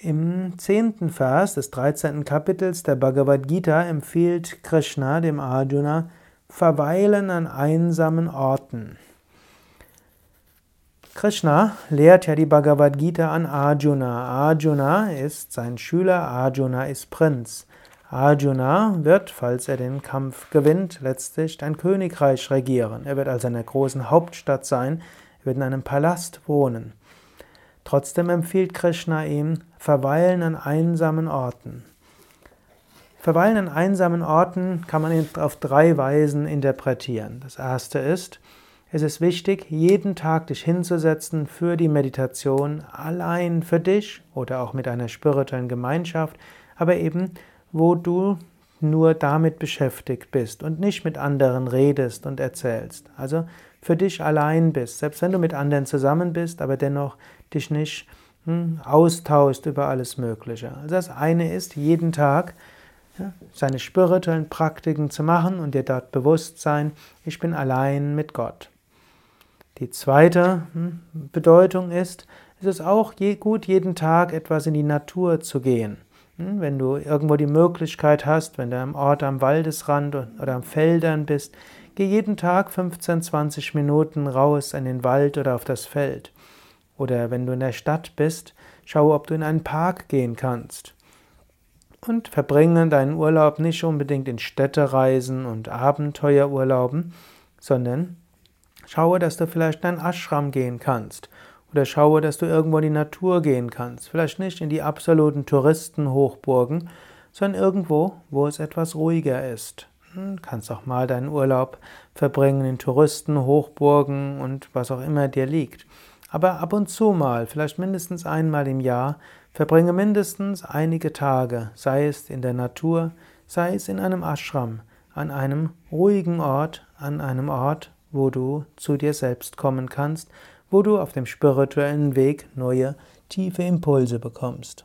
Im zehnten Vers des dreizehnten Kapitels der Bhagavad Gita empfiehlt Krishna dem Arjuna Verweilen an einsamen Orten. Krishna lehrt ja die Bhagavad Gita an Arjuna. Arjuna ist sein Schüler, Arjuna ist Prinz. Arjuna wird, falls er den Kampf gewinnt, letztlich ein Königreich regieren. Er wird also in einer großen Hauptstadt sein, er wird in einem Palast wohnen. Trotzdem empfiehlt Krishna ihm, verweilen an einsamen Orten. Verweilen an einsamen Orten kann man auf drei Weisen interpretieren. Das erste ist, es ist wichtig, jeden Tag dich hinzusetzen für die Meditation, allein für dich oder auch mit einer spirituellen Gemeinschaft, aber eben, wo du nur damit beschäftigt bist und nicht mit anderen redest und erzählst. Also für dich allein bist, selbst wenn du mit anderen zusammen bist, aber dennoch dich nicht hm, austauschst über alles Mögliche. Also das eine ist, jeden Tag ja, seine spirituellen Praktiken zu machen und dir dort bewusst sein, ich bin allein mit Gott. Die zweite hm, Bedeutung ist, es ist auch je, gut, jeden Tag etwas in die Natur zu gehen. Hm, wenn du irgendwo die Möglichkeit hast, wenn du am Ort am Waldesrand oder am Feldern bist, geh jeden Tag 15, 20 Minuten raus in den Wald oder auf das Feld. Oder wenn du in der Stadt bist, schau, ob du in einen Park gehen kannst. Und verbringe deinen Urlaub nicht unbedingt in Städtereisen und Abenteuerurlauben, sondern schaue, dass du vielleicht in einen Ashram gehen kannst oder schaue, dass du irgendwo in die Natur gehen kannst. Vielleicht nicht in die absoluten Touristenhochburgen, sondern irgendwo, wo es etwas ruhiger ist. Kannst auch mal deinen Urlaub verbringen in Touristenhochburgen und was auch immer dir liegt. Aber ab und zu mal, vielleicht mindestens einmal im Jahr, verbringe mindestens einige Tage, sei es in der Natur, sei es in einem Ashram, an einem ruhigen Ort, an einem Ort, wo du zu dir selbst kommen kannst wo du auf dem spirituellen Weg neue, tiefe Impulse bekommst.